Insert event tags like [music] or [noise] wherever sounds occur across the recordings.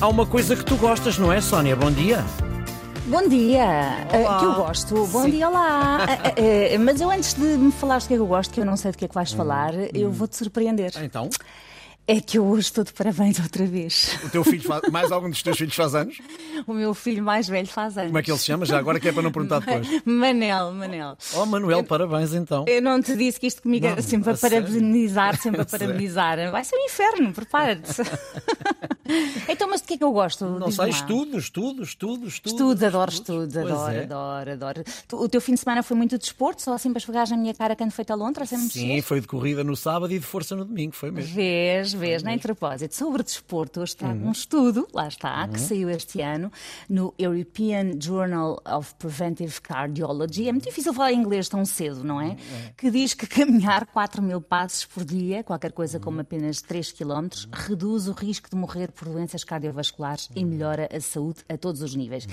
Há uma coisa que tu gostas, não é, Sónia? Bom dia. Bom dia, uh, que eu gosto. Bom Sim. dia lá. Uh, uh, mas eu antes de me falares do que é que eu gosto, que eu não sei do que é que vais falar, eu vou-te surpreender. Então, É que eu hoje estou de parabéns outra vez. o teu filho faz... mais algum dos teus filhos faz anos? O meu filho mais velho faz anos. Como é que ele se chama? Já agora que é para não perguntar depois. Manel, Manel. Oh, Manuel, parabéns então. Eu não te disse que isto comigo Não, era sempre a a parabenizar, sempre a [laughs] parabenizar. Vai ser um inferno, prepara-te. [laughs] [laughs] então, mas de que é que eu gosto? Não sei, estudo, estudo, estudo, estudo. Estudo, adoro estudos, Pois adoro, é. adoro, adoro. O teu fim de semana foi muito desporto, só assim para esfregares na minha cara quando feito a lontra, sem me Sim, foi de corrida no sábado e de força no domingo, foi mesmo. Vês, vês, nem de propósito. Sobre desporto, hoje trago Uhum. um estudo, lá está, que saiu este ano no European Journal of Preventive Cardiology. É muito difícil falar inglês tão cedo, não é? Que diz que caminhar 4 mil passos por dia, qualquer coisa Uhum. como apenas 3 km, reduz o risco de morrer por doenças cardiovasculares e melhora a saúde a todos os níveis.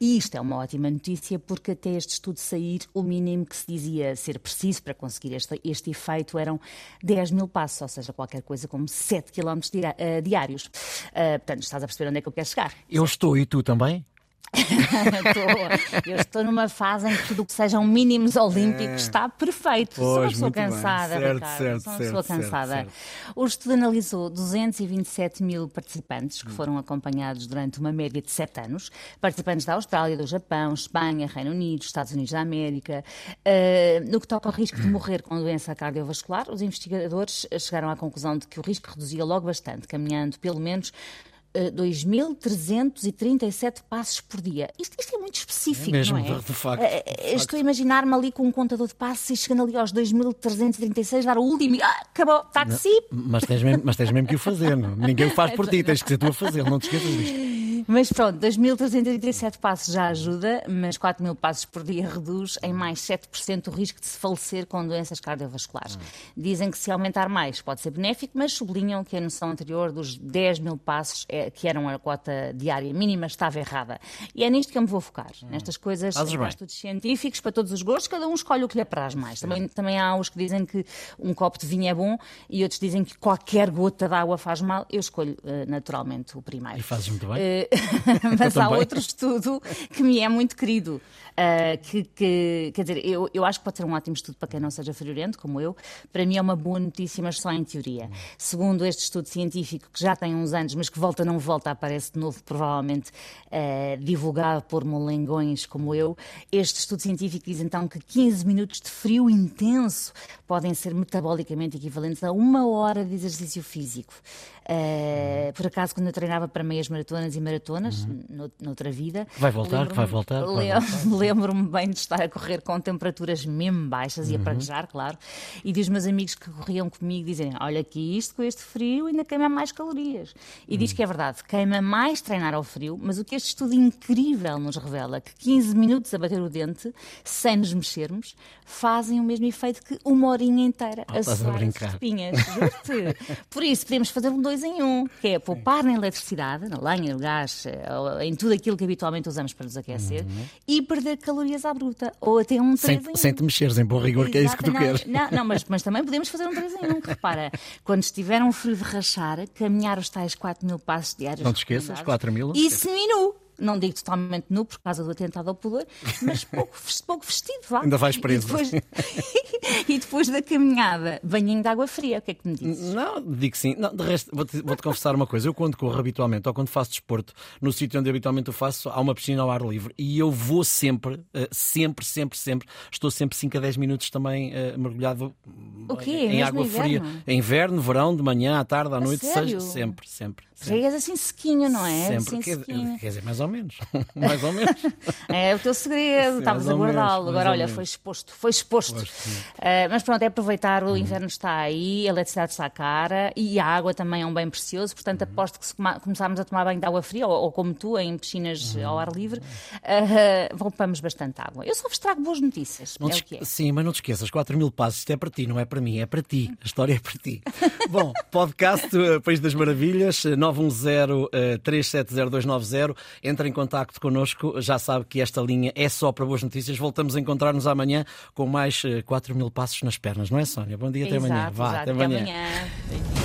E isto é uma ótima notícia porque até este estudo sair, o mínimo que se dizia ser preciso para conseguir este, este efeito eram 10 mil passos, ou seja, qualquer coisa como 7 km dia- eh, diários. Ah, portanto, estás a perceber onde é que eu quero chegar? Eu estou e tu também? [laughs] Estou- eu estou numa fase em que tudo o que sejam mínimos olímpicos está perfeito. Sou uma É. Pois, pessoa cansada, Certo, Ricardo. certo, Sou uma certo, pessoa cansada. certo. O estudo analisou 227 mil participantes Hum. que foram acompanhados durante uma média de 7 anos. Participantes da Austrália, do Japão, Espanha, Reino Unido, Estados Unidos da América. Uh, no que toca ao risco de [clears throat] morrer com doença cardiovascular, os investigadores chegaram à conclusão de que o risco reduzia logo bastante, caminhando pelo menos 2.337 passos por dia. Isto, isto é muito específico, É mesmo, não é? de- de facto, Eh, eh, de facto. Estou a imaginar-me ali com um contador de passos e chegando ali aos 2.336, dar o último e ah, acabou, táxi! Mas tens, mesmo, mas tens mesmo que o fazer, não? Ninguém o faz por ti, tens que ser tu a fazer, não te esqueças disto. Mas pronto, 2.337 passos já ajuda, mas 4 mil passos por dia reduz em mais 7% o risco de se falecer com doenças cardiovasculares. Dizem que se aumentar mais pode ser benéfico, mas sublinham que a noção anterior dos 10 mil passos, é, que eram a cota diária mínima, estava errada. E é nisto que eu me vou focar, nestas coisas, estudos científicos para todos os gostos, cada um escolhe o que lhe apraz mais. Também, também há os que dizem que um copo de vinho é bom e outros dizem que qualquer gota de água faz mal. Eu escolho eh, naturalmente o primeiro. E fazes muito bem. [laughs] Mas há outro estudo que me é muito querido. ah, que, que- quer dizer, eu, eu acho que pode ser um ótimo estudo para quem não seja friorento, como eu. Para mim é uma boa notícia, mas só em teoria. Segundo este estudo científico, que já tem uns anos, mas que volta não volta, aparece de novo, provavelmente ah, divulgado por molengões como eu, este estudo científico diz então que 15 minutos de frio intenso podem ser metabolicamente equivalentes a uma hora de exercício físico. Ah, por acaso, quando eu treinava para meias maratonas e maratonas, no- noutra vida. Vai voltar, que vai voltar, Lembro-me bem de estar a correr com temperaturas mesmo baixas e a Uhum. praguejar, claro, e dos meus amigos que corriam comigo dizerem: Olha, aqui isto com este frio ainda queima mais calorias. E Uhum. diz que é verdade, queima mais treinar ao frio, mas o que este estudo incrível nos revela que 15 minutos a bater o dente, sem nos mexermos, fazem o mesmo efeito que uma horinha inteira estás a suar as espinhas. [laughs] Por isso, podemos fazer um dois em um, que é poupar na eletricidade, na lenha, no gás, eh, em tudo aquilo que habitualmente usamos para nos aquecer, e perder calorias à bruta. Ou até um Uhum. Sem, três em sem te mexeres, em bom rigor, que é isso que tu Exato, não, queres. Não, não, mas, mas também podemos fazer um 3 em 1, que repara, quando estiver um frio de rachar, caminhar os tais 4 mil passos diários. Não te esqueças, recomendados, 4 mil, E esqueças. seminu. Não digo totalmente nu por causa do atentado ao pudor, mas pouco, [laughs] pouco vestido, vá. Ainda vais preso. E depois, [laughs] [laughs] e depois da caminhada, banhinho de água fria, o que é que me dizes? Não, digo sim. Não, de resto, vou-te vou-te confessar uma coisa. Eu, quando corro habitualmente, ou quando faço desporto, no sítio onde habitualmente eu faço, há uma piscina ao ar livre. E eu vou sempre, eh, sempre, sempre, sempre. Estou sempre 5 a 10 minutos também eh, mergulhado O em água fria. inverno? Em inverno, verão, de manhã, à tarde, à noite, seja sempre, sempre. Chegas assim sequinho, não é? Sempre. Assim Quer, sequinho. quer dizer, mais ou menos. [laughs] mais ou menos. [laughs] É o teu segredo, estavas a guardá-lo. Agora, olha, foi exposto, foi exposto. Uhum. Ah, mas pronto, é aproveitar, o inverno está aí, a eletricidade está cara e a água também é um bem precioso, portanto Uhum. aposto que se começarmos a tomar banho de água fria, ou, ou como tu, em piscinas Uhum. ao ar livre, ah, poupamos bastante água. Eu só vos trago boas notícias, Não é te que é. Sim, mas não te esqueças, 4 mil passos, isto é para ti, não é para mim, é para ti. A história é para ti. [laughs] Bom, podcast eh, País das Maravilhas, eh, 910-370-290. Entra em contacto connosco, já sabe que esta linha é só para boas notícias. Voltamos a encontrar-nos amanhã com mais eh, 4 mil passos nas pernas, não é, Sónia? Bom dia, até amanhã. Exato, Vá, exato. até Até amanhã. amanhã. Beijinhos.